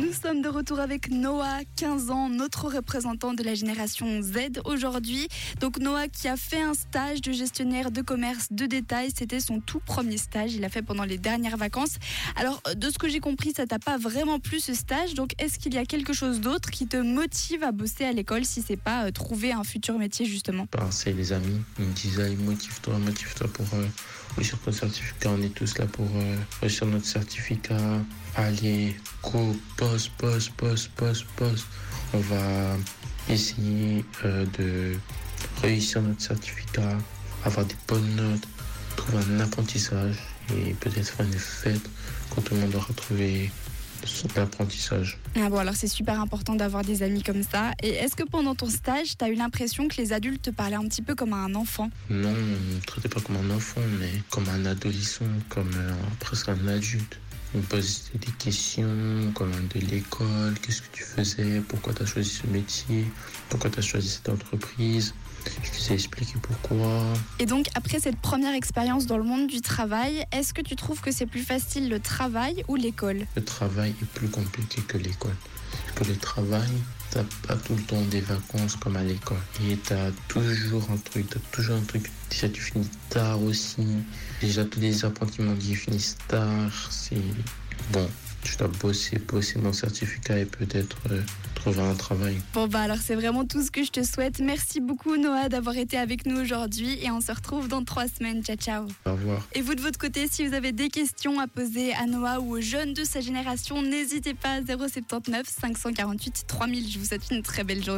Nous sommes de retour avec Noah, 15 ans, notre représentant de la génération Z aujourd'hui. Donc Noah qui a fait un stage de gestionnaire de commerce de détail, c'était son tout premier stage, il l'a fait pendant les dernières vacances. Alors de ce que j'ai compris, ça t'a pas vraiment plu ce stage, donc est-ce qu'il y a quelque chose d'autre qui te motive à bosser à l'école si c'est pas euh, trouver un futur métier justement? Bah, c'est les amis. Ils me disaient, motive-toi, motive-toi pour euh, réussir ton certificat. On est tous là pour euh, réussir notre certificat. Allez, go, boss, boss, boss, boss, boss. On va essayer euh, de réussir notre certificat, avoir des bonnes notes, trouver un apprentissage et peut-être faire une fête quand tout le monde aura trouvé son apprentissage. Ah bon alors c'est super important d'avoir des amis comme ça. Et est-ce que pendant ton stage, t'as eu l'impression que les adultes te parlaient un petit peu comme un enfant? Non, on ne me traitait pas comme un enfant, mais comme un adolescent, comme euh, presque un adulte. On me posait des questions, comme de l'école, qu'est-ce que tu faisais, pourquoi tu as choisi ce métier, pourquoi tu as choisi cette entreprise. Je les ai expliqué pourquoi. Et donc, après cette première expérience dans le monde du travail, est-ce que tu trouves que c'est plus facile le travail ou l'école? Le travail est plus compliqué que l'école. Parce que le travail, t'as pas tout le temps des vacances comme à l'école. Et t'as toujours un truc, t'as toujours un truc. Déjà, tu finis tard aussi. Déjà, tous les apprentis m'ont dit, ils finissent tard. C'est bon. Je dois bosser, bosser mon certificat et peut-être euh, trouver un travail. Bon bah alors c'est vraiment tout ce que je te souhaite. Merci beaucoup Noah d'avoir été avec nous aujourd'hui et on se retrouve dans trois semaines. Ciao ciao. Au revoir. Et vous de votre côté, si vous avez des questions à poser à Noah ou aux jeunes de sa génération, n'hésitez pas 079 548 3000. Je vous souhaite une très belle journée.